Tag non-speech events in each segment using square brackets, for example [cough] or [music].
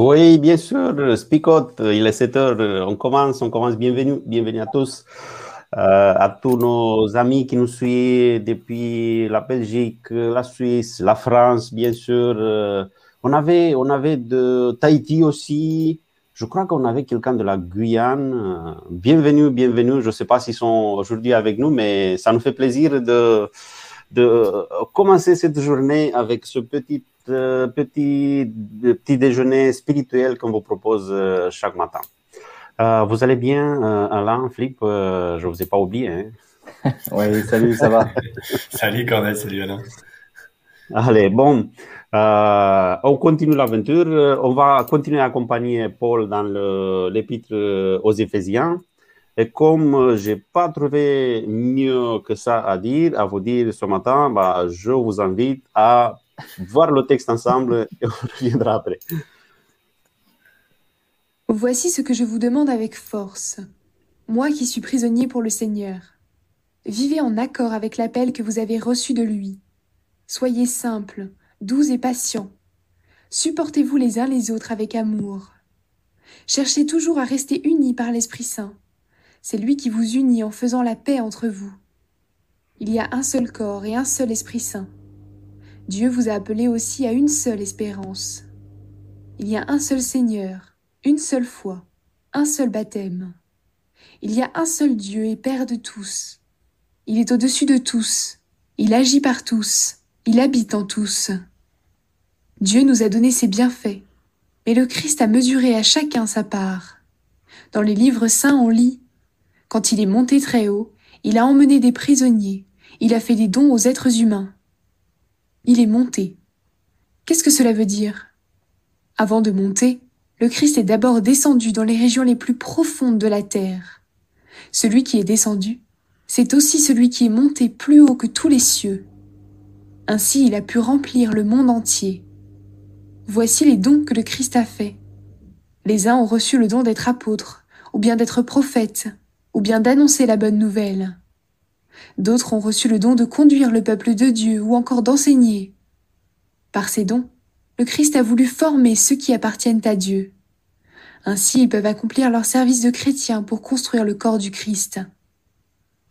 Oui, bien sûr, Spicot, il est 7 heures, on commence, on commence, bienvenue, bienvenue à tous, euh, à tous nos amis qui nous suivent depuis la Belgique, la Suisse, la France, bien sûr. Euh, on, avait, on avait de Tahiti aussi, je crois qu'on avait quelqu'un de la Guyane. Euh, bienvenue, bienvenue, je ne sais pas s'ils sont aujourd'hui avec nous, mais ça nous fait plaisir de, de commencer cette journée avec ce petit petit, petit déjeuner spirituel qu'on vous propose euh, chaque matin. Euh, vous allez bien, euh, Alain, Flip Je ne vous ai pas oublié. Hein? [laughs] oui, salut, ça va? [laughs] Salut Cornel, salut Alain. Allez, bon, on continue l'aventure. On va continuer à accompagner Paul dans l'épître aux Éphésiens. Et comme je n'ai pas trouvé mieux que ça à dire, à vous dire ce matin, bah, je vous invite à voir le texte ensemble et on [laughs] reviendra après. Voici ce que je vous demande avec force, moi qui suis prisonnier pour le Seigneur. Vivez en accord avec l'appel que vous avez reçu de lui. Soyez simples, doux et patients. Supportez-vous les uns les autres avec amour. Cherchez toujours à rester unis par l'Esprit Saint. C'est lui qui vous unit en faisant la paix entre vous. Il y a un seul corps et un seul Esprit Saint Dieu vous a appelé aussi à une seule espérance. Il y a un seul Seigneur, une seule foi, un seul baptême. Il y a un seul Dieu et Père de tous. Il est au-dessus de tous, il agit par tous, il habite en tous. Dieu nous a donné ses bienfaits, mais le Christ a mesuré à chacun sa part. Dans les livres saints on lit Quand il est monté très haut, il a emmené des prisonniers, il a fait des dons aux êtres humains. Il est monté. Qu'est-ce que cela veut dire? Avant de monter, le Christ est d'abord descendu dans les régions les plus profondes de la terre. Celui qui est descendu, c'est aussi celui qui est monté plus haut que tous les cieux. Ainsi il a pu remplir le monde entier. Voici les dons que le Christ a faits. Les uns ont reçu le don d'être apôtres, ou bien d'être prophètes, ou bien d'annoncer la bonne nouvelle. D'autres ont reçu le don de conduire le peuple de Dieu ou encore d'enseigner. Par ces dons, le Christ a voulu former ceux qui appartiennent à Dieu. Ainsi ils peuvent accomplir leur service de chrétiens pour construire le corps du Christ.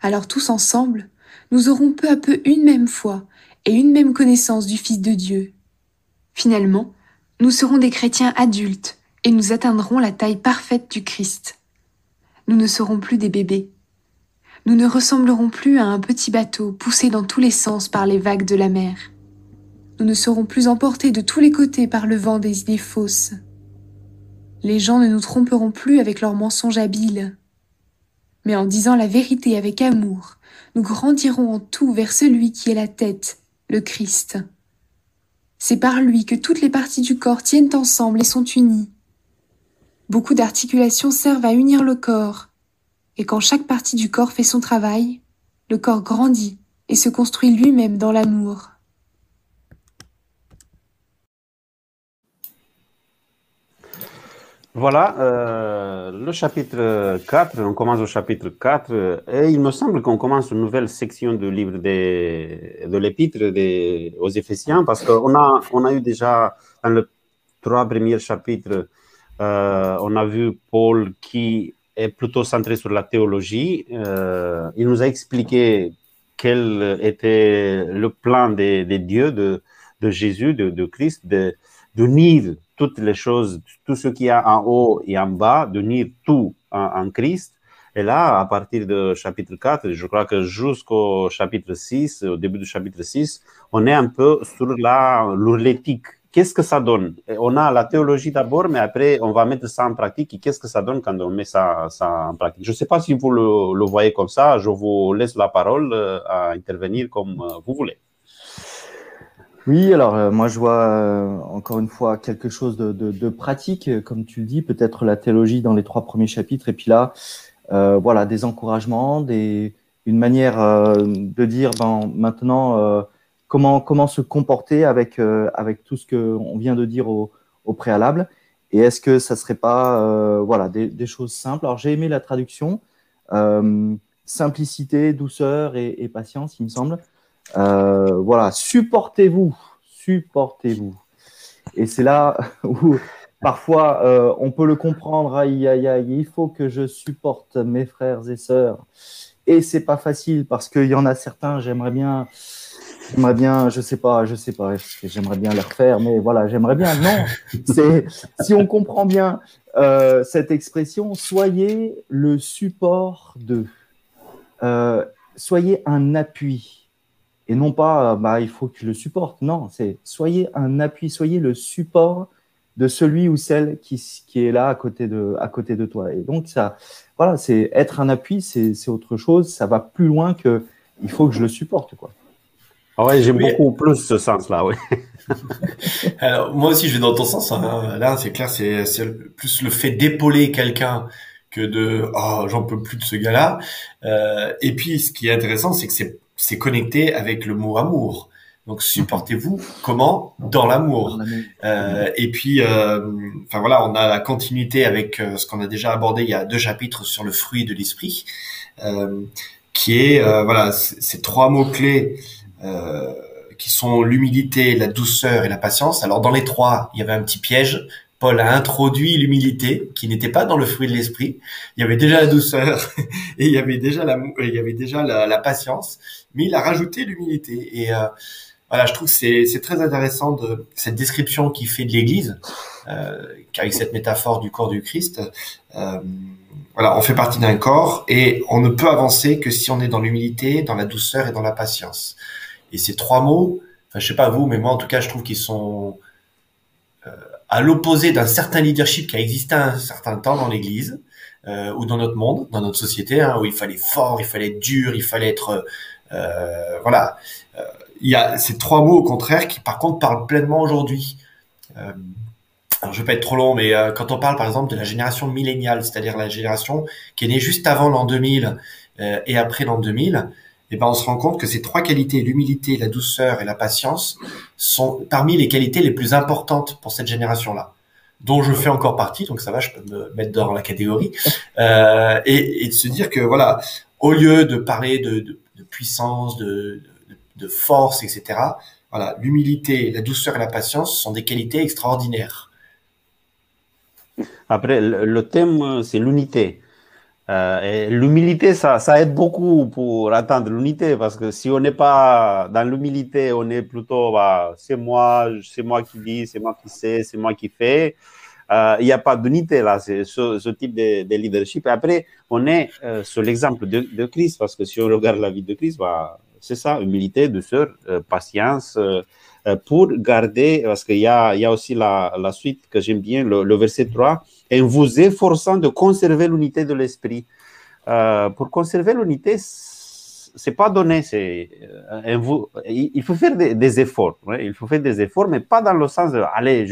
Alors tous ensemble, nous aurons peu à peu une même foi et une même connaissance du Fils de Dieu. Finalement, nous serons des chrétiens adultes et nous atteindrons la taille parfaite du Christ. Nous ne serons plus des bébés nous ne ressemblerons plus à un petit bateau poussé dans tous les sens par les vagues de la mer. Nous ne serons plus emportés de tous les côtés par le vent des idées fausses. Les gens ne nous tromperont plus avec leurs mensonges habiles. Mais en disant la vérité avec amour, nous grandirons en tout vers celui qui est la tête, le Christ. C'est par lui que toutes les parties du corps tiennent ensemble et sont unies. Beaucoup d'articulations servent à unir le corps, et quand chaque partie du corps fait son travail, le corps grandit et se construit lui-même dans l'amour. Voilà, euh, le chapitre 4, on commence au chapitre 4, et il me semble qu'on commence une nouvelle section du livre de l'épître aux Éphésiens, parce qu'on a, on a eu déjà dans les trois premiers chapitres, euh, on a vu Paul qui est plutôt centré sur la théologie. Euh, il nous a expliqué quel était le plan des de dieux, de, de, Jésus, de, de Christ, d'unir toutes les choses, tout ce qu'il y a en haut et en bas, d'unir tout en, Christ. Et là, à partir du chapitre 4, je crois que jusqu'au chapitre 6, au début du chapitre 6, on est un peu sur l'éthique qu'est-ce que ça donne? On a la théologie d'abord, mais après, on va mettre ça en pratique. Et qu'est-ce que ça donne quand on met ça, en pratique? Je ne sais pas si vous le, voyez comme ça. Je vous laisse la parole à intervenir comme vous voulez. Oui, alors euh, moi je vois euh, encore une fois quelque chose de, pratique, euh, comme tu le dis, peut-être la théologie dans les trois premiers chapitres, et puis là, euh, voilà, des encouragements, une manière de dire ben, maintenant comment, comment se comporter avec, avec tout ce qu'on vient de dire au, au préalable, et est-ce que ça serait pas voilà, des, choses simples? Alors j'ai aimé la traduction, simplicité, douceur et, patience, il me semble. Euh, voilà, supportez-vous, supportez-vous. Et c'est là [laughs] où parfois euh, on peut le comprendre. Aïe, aïe, aïe, il faut que je supporte mes frères et sœurs. Et c'est pas facile parce qu'il y en a certains, j'aimerais bien, j'aimerais bien, je sais pas, je sais pas, j'aimerais bien les refaire, mais voilà, j'aimerais bien. Non, c'est si on comprend bien euh, cette expression, soyez le support de, euh, soyez un appui et non pas bah, il faut que je le supporte. Non, c'est soyez un appui, soyez le support de celui ou celle qui, qui est là à côté de, à côté de toi. Et donc, ça, voilà, c'est être un appui, c'est autre chose. Ça va plus loin que il faut que je le supporte. Quoi. Ah ouais, j'aime beaucoup plus ce sens-là, oui. [laughs] Alors, moi aussi, je vais dans ton sens. Hein. Là, c'est clair, c'est plus le fait d'épauler quelqu'un que de oh j'en peux plus de ce gars-là. Euh, et puis, ce qui est intéressant, c'est que c'est c'est connecté avec le mot amour. Donc supportez-vous comment? Dans l'amour. Euh, et puis, euh, enfin voilà, on a la continuité avec euh, ce qu'on a déjà abordé. Il y a deux chapitres sur le fruit de l'esprit, euh, qui est euh, voilà ces trois mots clés qui sont l'humilité, la douceur et la patience. Alors dans les trois, il y avait un petit piège. Paul a introduit l'humilité, qui n'était pas dans le fruit de l'esprit. Il y avait déjà la douceur [laughs] et il y avait déjà la, il y avait déjà la, la patience, mais il a rajouté l'humilité. Et euh, voilà, je trouve que c'est, c'est très intéressant de cette description qu'il fait de l'Église, euh, avec cette métaphore du corps du Christ. Euh, voilà, on fait partie d'un corps et on ne peut avancer que si on est dans l'humilité, dans la douceur et dans la patience. Et ces trois mots, enfin, je sais pas vous, mais moi en tout cas, je trouve qu'ils sont euh, à l'opposé d'un certain leadership qui a existé un certain temps dans l'Église euh, ou dans notre monde, dans notre société, hein, où il fallait fort, il fallait être dur, il fallait être euh, voilà. Il y a ces trois mots au contraire qui par contre parlent pleinement aujourd'hui. Alors je vais pas être trop long, mais quand on parle par exemple de la génération milléniale, c'est-à-dire la génération qui est née juste avant l'an 2000 euh, et après l'an 2000, et eh ben on se rend compte que ces trois qualités, l'humilité, la douceur et la patience, sont parmi les qualités les plus importantes pour cette génération-là, dont je fais encore partie, donc ça va, je peux me mettre dans la catégorie, [laughs] euh, et, et, de se dire que voilà, au lieu de parler de, de, de puissance, de, de, de, force, etc., voilà, l'humilité, la douceur et la patience sont des qualités extraordinaires. Après, le, le thème, c'est l'unité. Euh, l'humilité, ça, ça aide beaucoup pour atteindre l'unité parce que si on n'est pas dans l'humilité, on est plutôt, bah, c'est moi, c'est moi qui dis, c'est moi qui sais, c'est moi qui fais. Euh, il n'y a pas d'unité là, ce, type de, de, leadership. Après, on est euh, sur l'exemple de, de, Christ parce que si on regarde la vie de Christ, bah, c'est ça, humilité, douceur, euh, patience, euh, pour garder, parce qu'il y a, aussi la, suite que j'aime bien, le, verset 3 en vous efforçant de conserver l'unité de l'esprit. Euh, pour conserver l'unité, c'est pas donné. Euh, il faut faire des, efforts. Il faut faire des efforts, mais pas dans le sens de allez,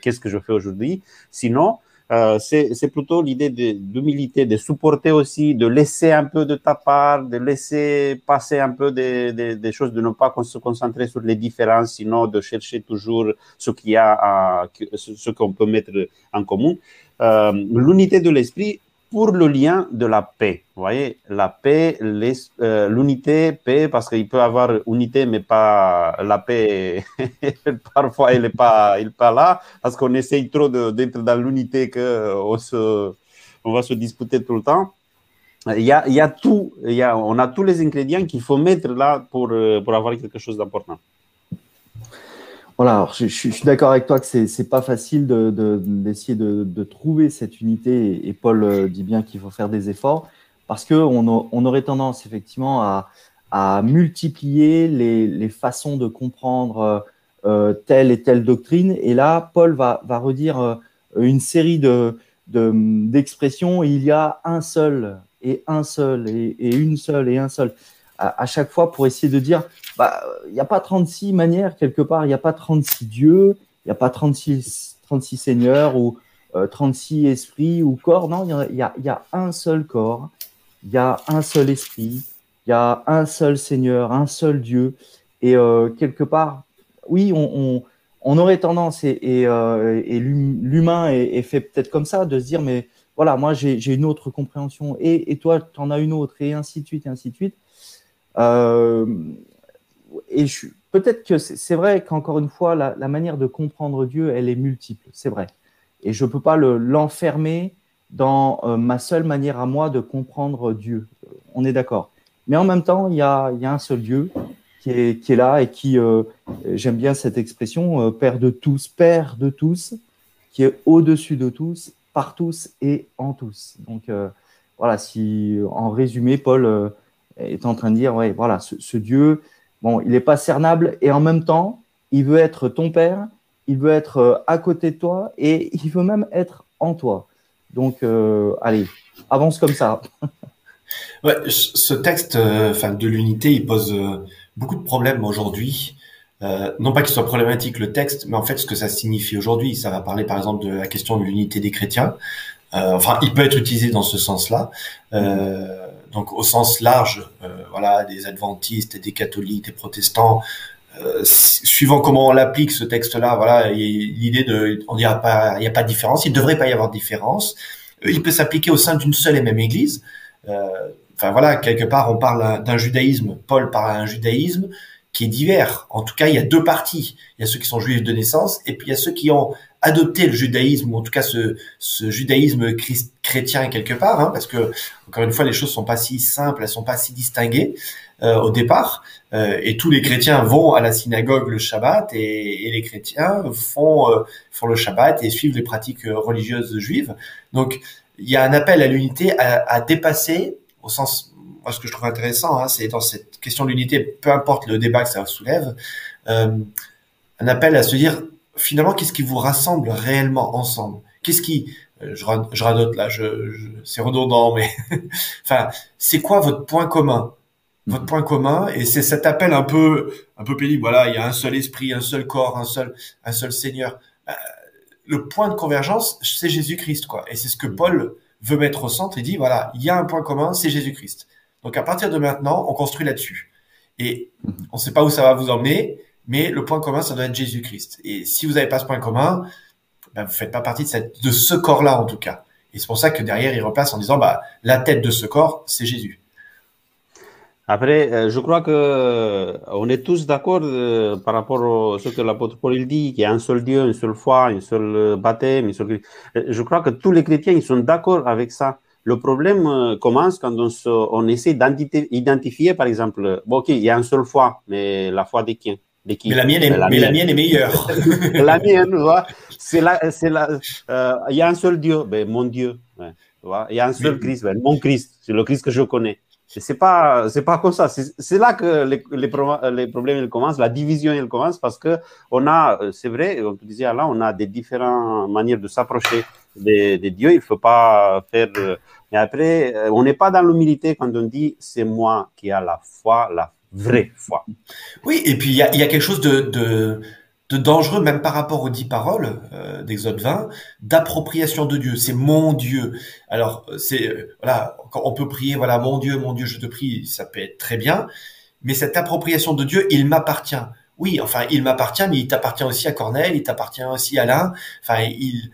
qu'est-ce que je fais aujourd'hui? Sinon, euh, c'est plutôt l'idée d'humilité, de, supporter aussi, de laisser un peu de ta part, de laisser passer un peu des, choses, de ne pas se concentrer sur les différences, sinon de chercher toujours ce qu'il y a, ce qu'on peut mettre en commun. Euh, l'unité de l'esprit pour le lien de la paix. Vous voyez, la paix, euh, l'unité, paix, parce qu'il peut avoir unité, mais pas la paix. [laughs] Parfois, elle n'est pas, pas là, parce qu'on essaye trop d'être dans l'unité qu'on on va se disputer tout le temps. Il y a, il y a tout, il y a, on a tous les ingrédients qu'il faut mettre là pour, euh, pour avoir quelque chose d'important. Voilà, alors je, suis d'accord avec toi que c'est n'est pas facile d'essayer de, trouver cette unité, et, Paul euh, dit bien qu'il faut faire des efforts, parce qu'on on aurait tendance effectivement à, multiplier les, façons de comprendre telle et telle doctrine. Et là, Paul va, redire une série de, d'expressions. il y a un seul et un seul et, une seule et un seul à, chaque fois pour essayer de dire bah, il n'y a pas 36 manières quelque part, il n'y a pas 36 dieux, il n'y a pas 36, 36 seigneurs ou 36 esprits ou corps. Non, il y, a, y a un seul corps, il y a un seul esprit, il y a un seul Seigneur, un seul Dieu. Et euh, quelque part, oui, on, aurait tendance, et, euh, l'humain est, fait peut-être comme ça, de se dire, mais voilà, moi j'ai une autre compréhension, et, toi, tu en as une autre, et ainsi de suite, et ainsi de suite. Euh, et peut-être que c'est vrai qu'encore une fois, la, manière de comprendre Dieu, elle est multiple, c'est vrai. Et je ne peux pas l'enfermer dans ma seule manière à moi de comprendre Dieu. On est d'accord. Mais en même temps, il y a, un seul Dieu qui est, là et qui, euh, j'aime bien cette expression, euh, Père de tous, Père de tous, qui est au-dessus de tous, par tous et en tous. Donc euh, voilà, si en résumé, Paul est en train de dire, ouais, voilà, ce, Dieu, bon, il n'est pas cernable et en même temps, il veut être ton Père, il veut être à côté de toi et il veut même être en toi. Donc, allez, avance comme ça. [laughs] Ouais, ce texte, euh, de l'unité, il pose euh, beaucoup de problèmes aujourd'hui. Euh, non pas qu'il soit problématique le texte, mais en fait ce que ça signifie aujourd'hui. Ça va parler par exemple de la question de l'unité des chrétiens. enfin, il peut être utilisé dans ce sens-là. Donc au sens large, voilà, des adventistes, des catholiques, des protestants. suivant comment on l'applique ce texte-là, voilà, l'idée de, on dira pas, il n'y a pas de différence, il devrait pas y avoir de différence. Il peut s'appliquer au sein d'une seule et même Église. Euh, enfin voilà, quelque part, on parle d'un judaïsme. Paul parle d'un judaïsme qui est divers. En tout cas, il y a deux parties. Il y a ceux qui sont juifs de naissance, et puis il y a ceux qui ont adopté le judaïsme, ou en tout cas ce, ce judaïsme chrétien quelque part, hein, parce que encore une fois, les choses sont pas si simples, elles sont pas si distinguées euh, au départ. Euh, et tous les chrétiens vont à la synagogue le Shabbat, et, et les chrétiens font euh, font le Shabbat et suivent les pratiques religieuses juives. Donc il y a un appel à l'unité à, à, dépasser, au sens, moi ce que je trouve intéressant, hein, c'est dans cette question de l'unité, peu importe le débat que ça soulève, euh, un appel à se dire finalement qu'est-ce qui vous rassemble réellement ensemble? Qu'est-ce qui, euh, je, je radote là, je, je c'est redondant, mais [laughs] enfin, c'est quoi votre point commun? Votre point commun et c'est cet appel un peu un peu pénible voilà il y a un seul esprit un seul corps un seul un seul Seigneur euh, le point de convergence, c'est Jésus-Christ, quoi. Et c'est ce que mm. Paul veut mettre au centre. Il dit, voilà, il y a un point commun, c'est Jésus-Christ. Donc à partir de maintenant, on construit là-dessus. Et mm. on ne sait pas où ça va vous emmener, mais le point commun, ça doit être Jésus-Christ. Et si vous n'avez pas ce point commun, ben, vous faites pas partie de, ce corps-là, en tout cas. Et c'est pour ça que derrière, il replace en disant, bah, la tête de ce corps, c'est Jésus. Après, euh, je crois que euh, on est tous d'accord euh, par rapport à ce que l'apôtre Paul dit, qu'il y a un seul Dieu, une seule foi, un seul baptême. Une seule... Je crois que tous les chrétiens ils sont d'accord avec ça. Le problème commence quand on, essaie d'identifier, par exemple, ok, il y a une seule foi, mais la foi de qui, mais la mienne est, mais la mienne est meilleure. [laughs] la mienne, c'est la, c'est la, il y a un seul Dieu, ben, mon Dieu. il y a un seul Christ, ben, mon Christ, c'est le Christ que je connais. C'est pas, c'est pas comme ça. C'est là que les, les, les, problèmes ils commencent, la division elle commence parce que on a, c'est vrai, comme tu disais là, on a des différentes manières de s'approcher des, des, dieux. Il faut pas faire. Mais après, on n'est pas dans l'humilité quand on dit c'est moi qui a la foi, la vraie foi. Oui, et puis il y a, y a, quelque chose de, de de dangereux, même par rapport aux dix paroles euh, d'Exode 20, d'appropriation de Dieu. C'est mon Dieu. Alors, c'est euh, voilà, on peut prier, voilà, mon Dieu, mon Dieu, je te prie, ça peut être très bien, mais cette appropriation de Dieu, il m'appartient. Oui, enfin, il m'appartient, mais il t'appartient aussi à Cornel, il t'appartient aussi à Alain. Enfin, il,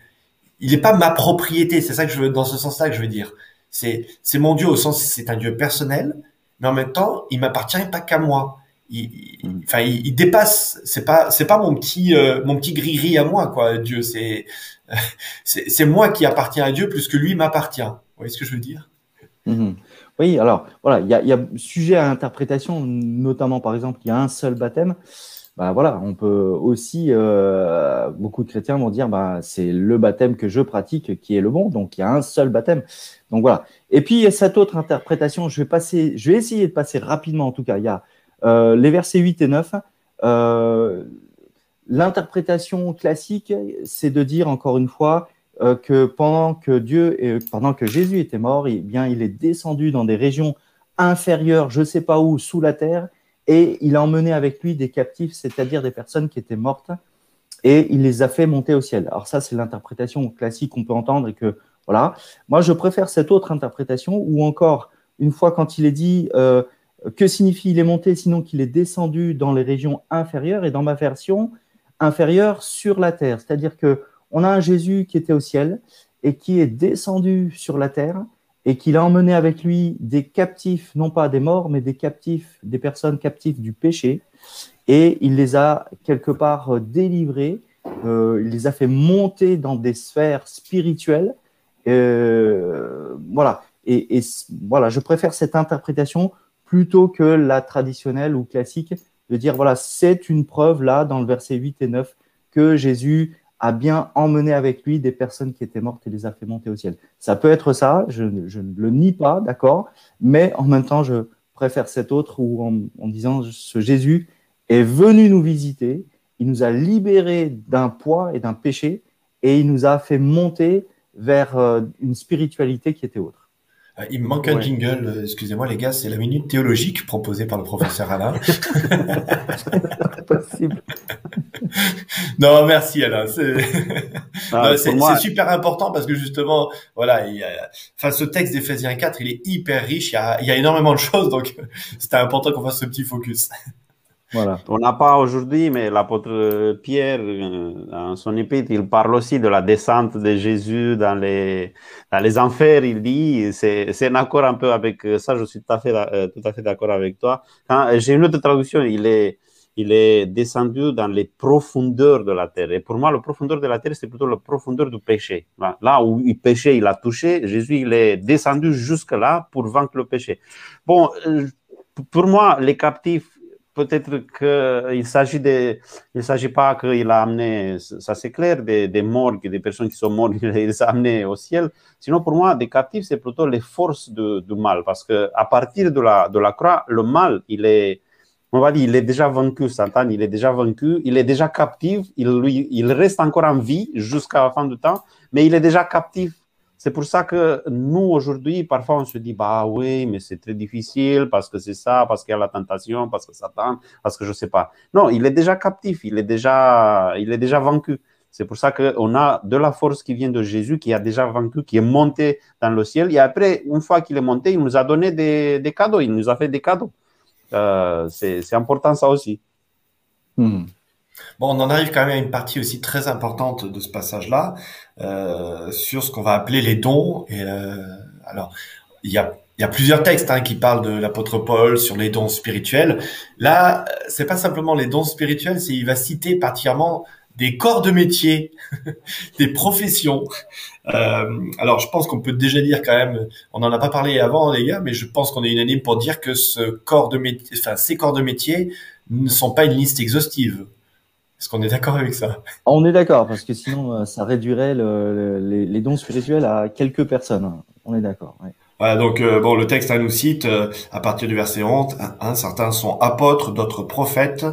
il n'est pas ma propriété. C'est ça que je veux, dans ce sens-là que je veux dire. C'est, c'est mon Dieu au sens, c'est un Dieu personnel, mais en même temps, il m'appartient pas qu'à moi il, mm. enfin, il, dépasse. C'est pas, c'est pas mon petit, euh, mon petit gris-gris à moi, quoi. Dieu, [laughs] c'est, c'est moi qui appartiens à Dieu plus que lui m'appartient. Vous voyez ce que je veux dire? Mm-hmm. Oui, alors voilà, il y a, y a, sujet à interprétation, notamment par exemple, il y a un seul baptême. Bah voilà, on peut aussi, euh, beaucoup de chrétiens vont dire, bah c'est le baptême que je pratique qui est le bon, donc il y a un seul baptême. Donc voilà. Et puis il y a cette autre interprétation, je vais passer, je vais essayer de passer rapidement en tout cas. Il y a euh, les versets 8 et 9, euh, l'interprétation classique, c'est de dire encore une fois que pendant que Dieu, pendant que Jésus était mort, eh bien, il est descendu dans des régions inférieures, je ne sais pas où, sous la terre, et il a emmené avec lui des captifs, c'est-à-dire des personnes qui étaient mortes, et il les a fait monter au ciel. Alors ça, c'est l'interprétation classique qu'on peut entendre et que voilà. Moi, je préfère cette autre interprétation où encore une fois quand il est dit euh, que signifie il est monté, sinon qu'il est descendu dans les régions inférieures et dans ma version inférieure sur la terre, c'est-à-dire que on a un Jésus qui était au ciel et qui est descendu sur la terre et qu'il a emmené avec lui des captifs, non pas des morts, mais des captifs, des personnes captives du péché, et il les a quelque part euh, délivrés, euh, il les a fait monter dans des sphères spirituelles. Euh, voilà. Et, voilà, je préfère cette interprétation plutôt que la traditionnelle ou classique de dire voilà, c'est une preuve là dans le verset 8 et 9 que Jésus a bien emmené avec lui des personnes qui étaient mortes et les a fait monter au ciel. Ça peut être ça, je, ne le nie pas, d'accord, mais en même temps, je préfère cet autre où en, disant ce Jésus est venu nous visiter, il nous a libérés d'un poids et d'un péché et il nous a fait monter vers euh, une spiritualité qui était autre. Euh, il me manque un jingle, euh, excusez-moi les gars, c'est la minute théologique proposée par le professeur Alain. [laughs] possible. [laughs] non, merci Alain. [laughs] Ah, c'est super important parce que justement, voilà, enfin, ce texte d'Ephésiens 4, il est hyper riche, il y a, il y a énormément de choses, donc [laughs] c'était important qu'on fasse ce petit focus. On n'a pas aujourd'hui, mais l'apôtre Pierre, euh, dans son épître, il parle aussi de la descente de Jésus dans les, dans les enfers. Il dit, c'est un accord un peu avec ça, je suis tout à fait, euh, tout à fait d'accord avec toi. J'ai une autre traduction, il est, il est descendu dans les profondeurs de la terre. Et pour moi, le profondeur de la terre, c'est plutôt la profondeur du péché. Là où le péché, il a touché, Jésus, il est descendu jusque-là pour vaincre le péché. Bon, euh, pour moi, les captifs, peut-être qu'il s'agit de, il s'agit pas qu'il a amené, ça c'est clair, des, des morgues, des personnes qui sont mortes, [laughs] il les a amenés au ciel. Sinon, pour moi, des captifs, c'est plutôt les forces du mal, parce que partir de la, de la croix, le mal, il est, on va dire, il est déjà vaincu, Satan, il est déjà vaincu, il est déjà captif, il, lui, il reste encore en vie jusqu'à la fin du temps, mais il est déjà captif c'est pour ça que nous, aujourd'hui, parfois, on se dit, bah oui, mais c'est très difficile parce que c'est ça, parce qu'il y a la tentation, parce que Satan, parce que je sais pas. Non, il est déjà captif, il est déjà, il est déjà vaincu. C'est pour ça qu'on a de la force qui vient de Jésus, qui a déjà vaincu, qui est monté dans le ciel. Et après, une fois qu'il est monté, il nous a donné des, des, cadeaux, il nous a fait des cadeaux. Euh, c'est important ça aussi. Hmm. Bon, on en arrive quand même à une partie aussi très importante de ce passage-là, euh, sur ce qu'on va appeler les dons. Et euh, alors, il y a, y a plusieurs textes hein, qui parlent de l'apôtre Paul sur les dons spirituels. Là, c'est pas simplement les dons spirituels, c'est il va citer particulièrement des corps de métier, [laughs] des professions. Euh, alors, je pense qu'on peut déjà dire quand même, on n'en a pas parlé avant, les gars, mais je pense qu'on est unanime pour dire que ce corps de métier, enfin, ces corps de métier ne sont pas une liste exhaustive. Est-ce qu'on est d'accord avec ça? On est d'accord, parce que sinon, euh, ça réduirait les, dons spirituels à quelques personnes. On est d'accord. Voilà, donc euh, bon, le texte nous cite euh, à partir du verset 11, hein, certains sont apôtres, d'autres prophètes,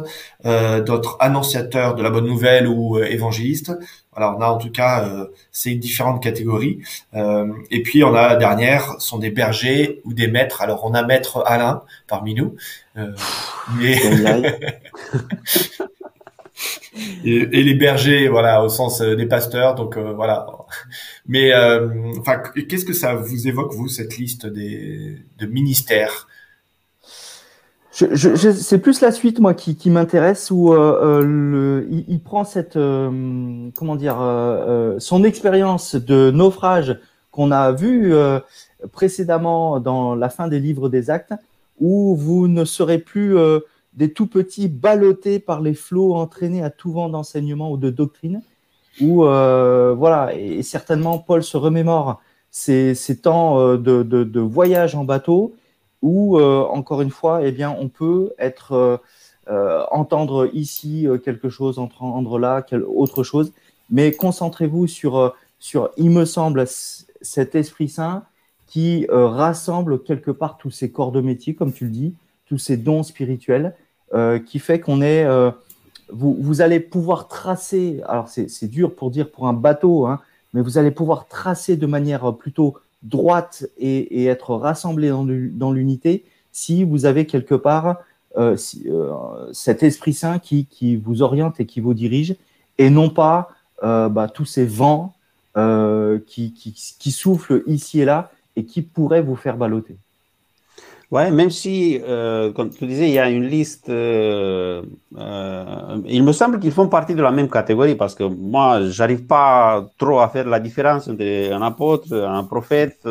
d'autres annonciateurs de la bonne nouvelle ou évangélistes. Voilà, on a en tout cas ces différentes catégories. et puis on a la dernière, sont des bergers ou des maîtres. Alors on a maître Alain parmi nous, mais [laughs] [laughs] et, les bergers, voilà, au sens euh, des pasteurs. Donc euh, voilà. Mais euh, enfin, qu'est-ce que ça vous évoque vous cette liste des de ministères? C'est plus la suite moi qui, m'intéresse où il, prend cette comment dire son expérience de naufrage qu'on a vu précédemment dans la fin des livres des Actes où vous ne serez plus des tout petits ballottés par les flots entraînés à tout vent d'enseignement ou de doctrine, où, euh, voilà, et certainement Paul se remémore ces, temps euh, de, voyage en bateau, où, euh, encore une fois, eh bien, on peut être, entendre ici quelque chose, entendre là autre chose, mais concentrez-vous sur, sur, il me semble, cet Esprit Saint qui rassemble quelque part tous ces corps de métier, comme tu le dis, tous ces dons spirituels, qui fait qu'on est, euh, vous, allez pouvoir tracer, alors c'est dur pour dire pour un bateau, hein, mais vous allez pouvoir tracer de manière plutôt droite et, être rassemblé dans l'unité si vous avez quelque part euh, euh, cet Esprit Saint qui, vous oriente et qui vous dirige, et non pas euh, bah, tous ces vents qui, qui, qui soufflent ici et là et qui pourraient vous faire balloter. Ouais, même si, euh, comme tu disais, il y a une liste, euh, euh, il me semble qu'ils font partie de la même catégorie parce que moi, j'arrive pas trop à faire la différence entre un apôtre, un prophète.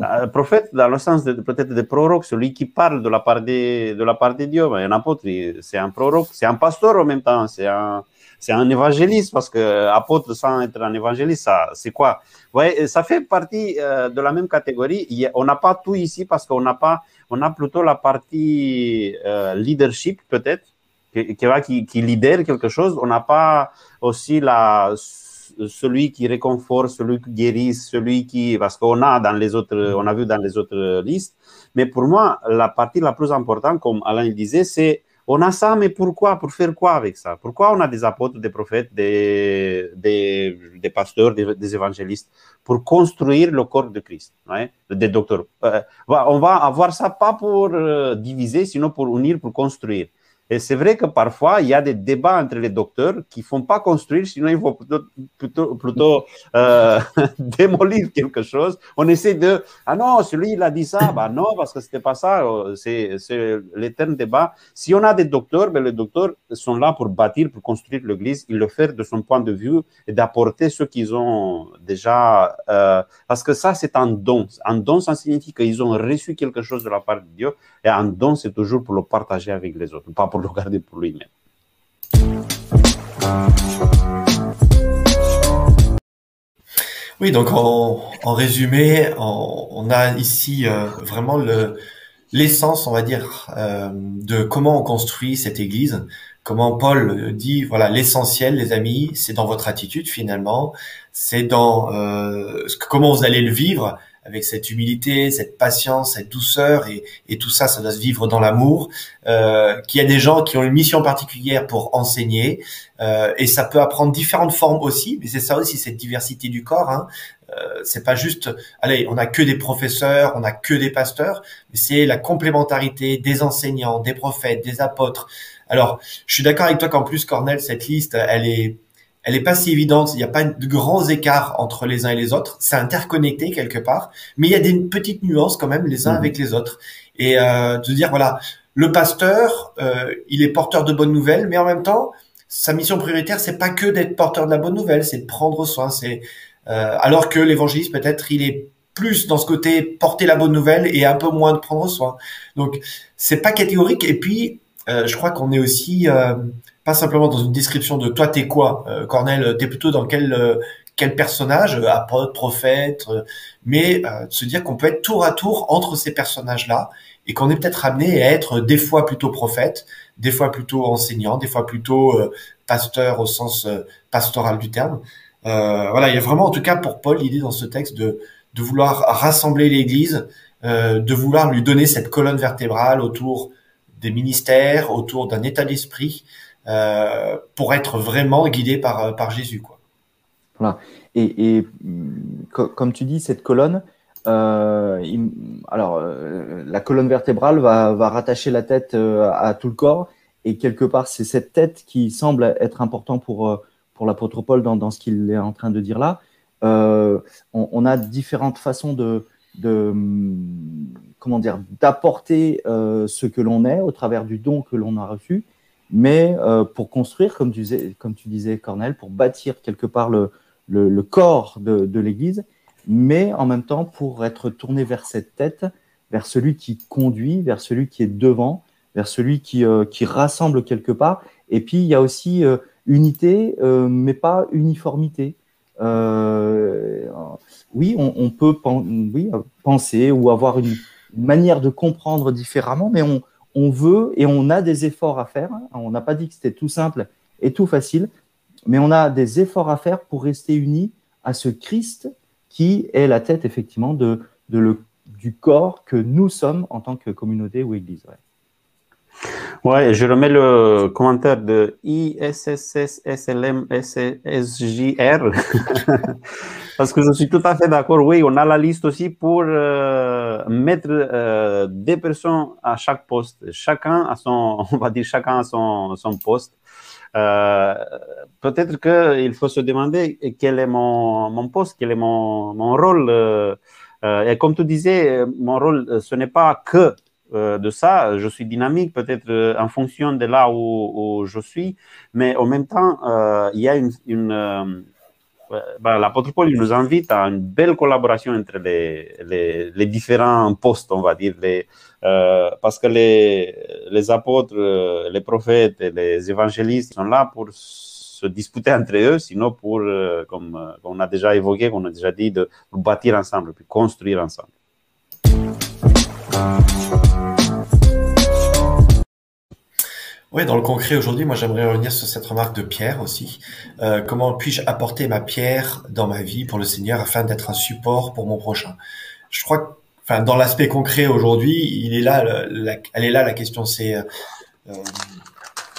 Un prophète, dans le sens peut-être de prorogue, celui qui parle de la part de, de, la part de Dieu. Mais un apôtre, c'est un prorogue, c'est un pasteur en même temps, c'est un, c'est un évangéliste parce que apôtre sans être un évangéliste, c'est quoi? Ouais, ça fait partie de la même catégorie. On n'a pas tout ici parce qu'on n'a pas, on a plutôt la partie euh, leadership peut-être qui, qui, leader quelque chose. On n'a pas aussi la celui qui réconforte, celui qui guérit, celui qui parce qu'on a dans les autres, on a vu dans les autres listes. Mais pour moi, la partie la plus importante, comme Alain disait, c'est on a ça, mais pourquoi? Pour faire quoi avec ça? Pourquoi on a des apôtres, des prophètes, des, des, pasteurs, des, évangélistes Pour construire le corps de Christ, des docteurs. Euh, on va avoir ça pas pour euh, diviser, sinon pour unir, pour construire. Et c'est vrai que parfois, il y a des débats entre les docteurs qui ne font pas construire, sinon il faut plutôt, plutôt, euh, [laughs] démolir quelque chose. On essaie de, ah non, celui il a dit ça, bah non, parce que c'était pas ça. C'est l'éternel débat. Si on a des docteurs, ben les docteurs sont là pour bâtir, pour construire l'église. Ils le font de son point de vue et d'apporter ce qu'ils ont déjà, euh, parce que ça, c'est un don. Un don, ça signifie qu'ils ont reçu quelque chose de la part de Dieu. Et un don, c'est toujours pour le partager avec les autres, pas pour le garder pour lui-même. Oui, donc en, résumé, on, a ici euh, vraiment le l'essence, on va dire, euh, de comment on construit cette Église. Comment Paul dit, voilà, l'essentiel, les amis, c'est dans votre attitude finalement, c'est dans euh, comment vous allez le vivre, avec cette humilité, cette patience, cette douceur et, et tout ça, ça doit se vivre dans l'amour. Euh, qu'il y a des gens qui ont une mission particulière pour enseigner euh, et ça peut apprendre différentes formes aussi. Mais c'est ça aussi cette diversité du corps. Hein. Euh, c'est pas juste, allez, on a que des professeurs, on a que des pasteurs, mais c'est la complémentarité des enseignants, des prophètes, des apôtres. Alors, je suis d'accord avec toi qu'en plus, Cornel, cette liste, elle est elle est pas si évidente. Il n'y a pas de grands écarts entre les uns et les autres. C'est interconnecté quelque part, mais il y a des petites nuances quand même les uns mhm. avec les autres. Et euh, de dire voilà, le pasteur, euh, il est porteur de bonnes nouvelles, mais en même temps, sa mission prioritaire, c'est pas que d'être porteur de la bonne nouvelle, c'est de prendre soin. C'est euh, alors que l'évangéliste peut-être il est plus dans ce côté porter la bonne nouvelle et un peu moins de prendre soin. Donc c'est pas catégorique. Et puis euh, je crois qu'on est aussi euh, pas simplement dans une description de toi t'es quoi, euh, Cornel, t'es plutôt dans quel euh, quel personnage, euh, apôtre, prophète, mais de se dire qu'on peut être tour à tour entre ces personnages-là et qu'on est peut-être amené à être des fois plutôt prophète, des fois plutôt enseignant, des fois plutôt pasteur au sens pastoral du terme. voilà, il y a vraiment en tout cas pour Paul l'idée dans ce texte de de vouloir rassembler l'Église, de vouloir lui donner cette colonne vertébrale autour des ministères, autour d'un état d'esprit, euh, pour être vraiment guidé par, euh, Jésus. Quoi. Voilà. Et, et comme tu dis, cette colonne, euh, alors euh, la colonne vertébrale va, rattacher la tête à tout le corps, et quelque part, c'est cette tête qui semble être important pour, pour l'apôtre Paul dans, ce qu'il est en train de dire là. On, a différentes façons de, de comment dire d'apporter ce que l'on est au travers du don que l'on a reçu mais euh, pour construire, comme tu, disais, comme Cornel, pour bâtir quelque part le, corps de, l'Église, mais en même temps pour être tourné vers cette tête, vers celui qui conduit, vers celui qui est devant, vers celui qui, euh, rassemble quelque part. Et puis, il y a aussi euh, unité, mais pas uniformité. Oui, on, peut penser ou avoir une manière de comprendre différemment, mais on, on veut et on a des efforts à faire. On n'a pas dit que c'était tout simple et tout facile, mais on a des efforts à faire pour rester unis à ce Christ qui est la tête effectivement de, du corps que nous sommes en tant que communauté ou église. Je remets le commentaire de ISSSLMSSJR [laughs] parce que je suis tout à fait d'accord. Oui, on a la liste aussi pour euh, mettre euh, des personnes à chaque poste. Chacun a son, [laughs] on va dire chacun a son, son poste. Euh, Peut-être qu'il faut se demander quel est mon, mon poste, quel est mon, mon rôle. Et comme tu disais, mon rôle, ce n'est pas que de ça. Je suis dynamique peut-être euh, en fonction de là où, je suis, mais en même temps, euh, il y a une, une ben, l'apôtre Paul nous invite à une belle collaboration entre les, les, différents postes, on va dire, euh, parce que les, les apôtres, les prophètes et les évangélistes sont là pour se disputer entre eux, sinon pour, comme, on a déjà évoqué, comme on a déjà dit, de bâtir ensemble, puis construire ensemble. Oui, dans le concret aujourd'hui, moi j'aimerais revenir sur cette remarque de Pierre aussi. Euh, comment puis-je apporter ma pierre dans ma vie pour le Seigneur afin d'être un support pour mon prochain? Je crois que, enfin, dans l'aspect concret aujourd'hui, il est là, elle est là la question, c'est euh,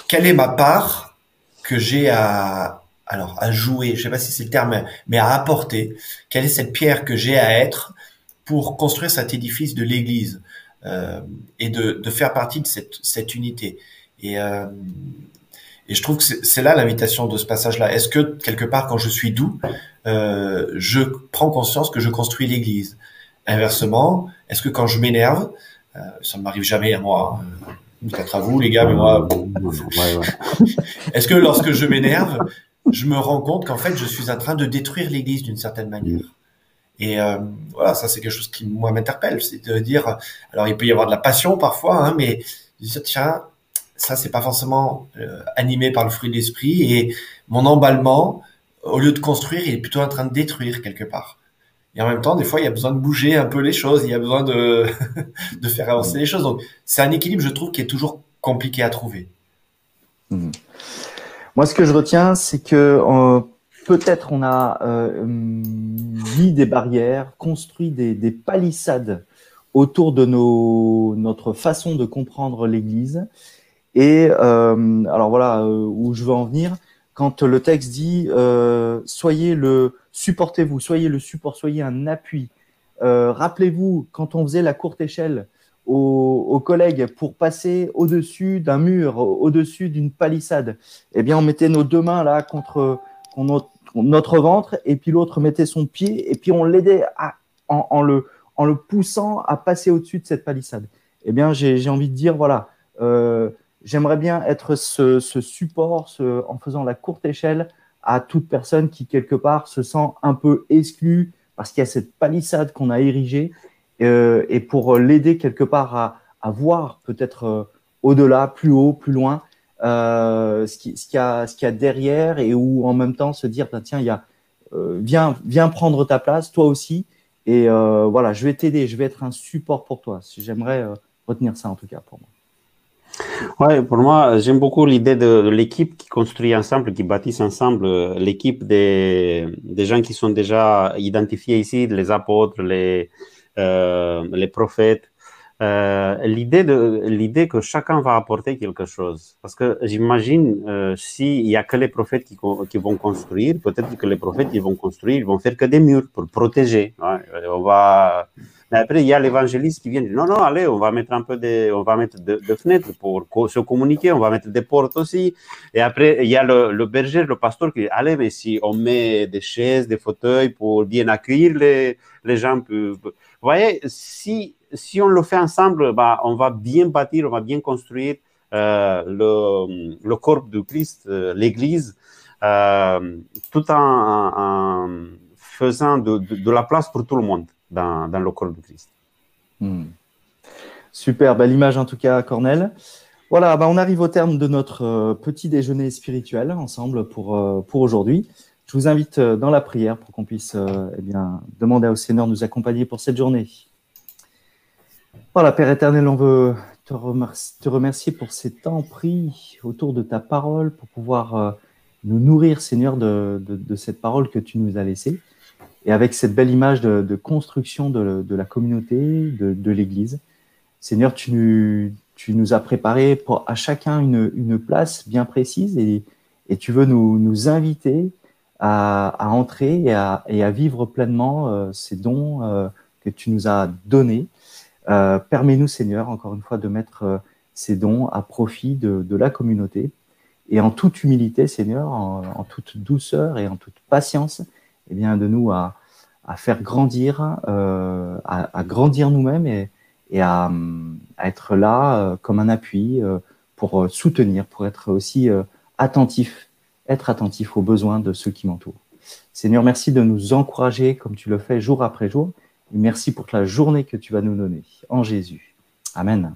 quelle est ma part que j'ai à alors à jouer, je sais pas si c'est le terme, mais à apporter. Quelle est cette pierre que j'ai à être pour construire cet édifice de l'Église euh, et de, de, faire partie de cette, cette unité? Et, euh, et je trouve que c'est là l'invitation de ce passage-là. Est-ce que quelque part, quand je suis doux, euh, je prends conscience que je construis l'Église? Inversement, est-ce que quand je m'énerve, euh, ça ne m'arrive jamais à moi, hein, peut-être à vous les gars, mais moi, ouais, ouais. [laughs] est-ce que lorsque je m'énerve, je me rends compte qu'en fait, je suis en train de détruire l'Église d'une certaine manière? Et euh, voilà, ça c'est quelque chose qui moi m'interpelle, c'est de dire, alors il peut y avoir de la passion parfois, hein, mais tiens, ça c'est pas forcément euh, animé par le fruit de l'esprit et mon emballement, au lieu de construire, il est plutôt en train de détruire quelque part. Et en même temps, des fois, il y a besoin de bouger un peu les choses, il y a besoin de, [laughs] faire avancer les choses. Donc, c'est un équilibre, je trouve, qui est toujours compliqué à trouver. Mmh. Moi, ce que je retiens, c'est que euh, peut-être on a euh, mis des barrières, construit des, des, palissades autour de notre façon de comprendre l'Église. Et euh, alors voilà euh, où je veux en venir. Quand le texte dit euh, soyez le supportez-vous, soyez le support, soyez un appui. Euh, rappelez-vous quand on faisait la courte échelle aux, aux collègues pour passer au-dessus d'un mur, au-dessus d'une palissade, eh bien on mettait nos deux mains là contre notre, notre ventre et puis l'autre mettait son pied et puis on l'aidait en, en, le, en le poussant à passer au-dessus de cette palissade. Eh bien, j'ai envie de dire, voilà, euh, j'aimerais bien être ce, support en faisant la courte échelle à toute personne qui, quelque part, se sent un peu exclue parce qu'il y a cette palissade qu'on a érigée euh, et pour l'aider quelque part à, voir peut-être euh, au-delà, plus haut, plus loin, euh, ce qu'il y, a, derrière et où en même temps se dire bah, tiens, y a, viens, prendre ta place, toi aussi, et voilà, je vais t'aider, je vais être un support pour toi. J'aimerais retenir ça en tout cas pour moi. Ouais, pour moi, j'aime beaucoup l'idée de, l'équipe qui construit ensemble, qui bâtisse ensemble, l'équipe des, des gens qui sont déjà identifiés ici, les apôtres, les, euh, les prophètes, euh, l'idée de l'idée que chacun va apporter quelque chose. Parce que j'imagine euh, s'il y a que les prophètes qui, vont construire, peut-être que les prophètes ils vont construire, ils vont faire que des murs pour protéger. On va. Mais après il y a l'évangéliste qui vient dire non non allez on va mettre un peu de on va mettre de, fenêtres pour se communiquer, on va mettre des portes aussi. Et après il y a le, le berger, le pasteur qui dit allez mais si on met des chaises, des fauteuils pour bien accueillir les les gens. Vous voyez si si on le fait ensemble, bah, on va bien bâtir, on va bien construire euh, le, le, corps du Christ, euh, l'Église, euh, tout en, en faisant de, de, la place pour tout le monde dans, dans le du Christ. Hmm. Super, belle en tout cas, Cornel. Voilà, bah on arrive au terme de notre euh, petit déjeuner spirituel ensemble pour, euh, pour aujourd'hui. Je vous invite euh, dans la prière pour qu'on puisse eh bien, demander au Seigneur de nous accompagner pour cette journée. Voilà, Père éternel, on veut te remercier, te pour ces temps pris autour de ta parole, pour pouvoir nous nourrir, Seigneur, de, cette parole que tu nous as laissée. Et avec cette belle image de, construction de, la communauté, de, l'Église. Seigneur, tu, nous as préparé à chacun une, place bien précise et, tu veux nous, inviter à, entrer et à, vivre pleinement euh, ces dons euh, que tu nous as donnés. Euh, Permets-nous, Seigneur, encore une fois, de mettre euh, ces dons à profit de, la communauté. Et en toute humilité, Seigneur, en toute douceur et en toute patience, eh de nous à, faire grandir, euh, à, grandir nous-mêmes et, à, être là euh, comme un appui euh, pour soutenir, pour être aussi attentif, être attentif aux besoins de ceux qui m'entourent. Seigneur, merci de nous encourager comme tu le fais jour après jour. Et merci pour la journée que tu vas nous donner. En Jésus. Amen.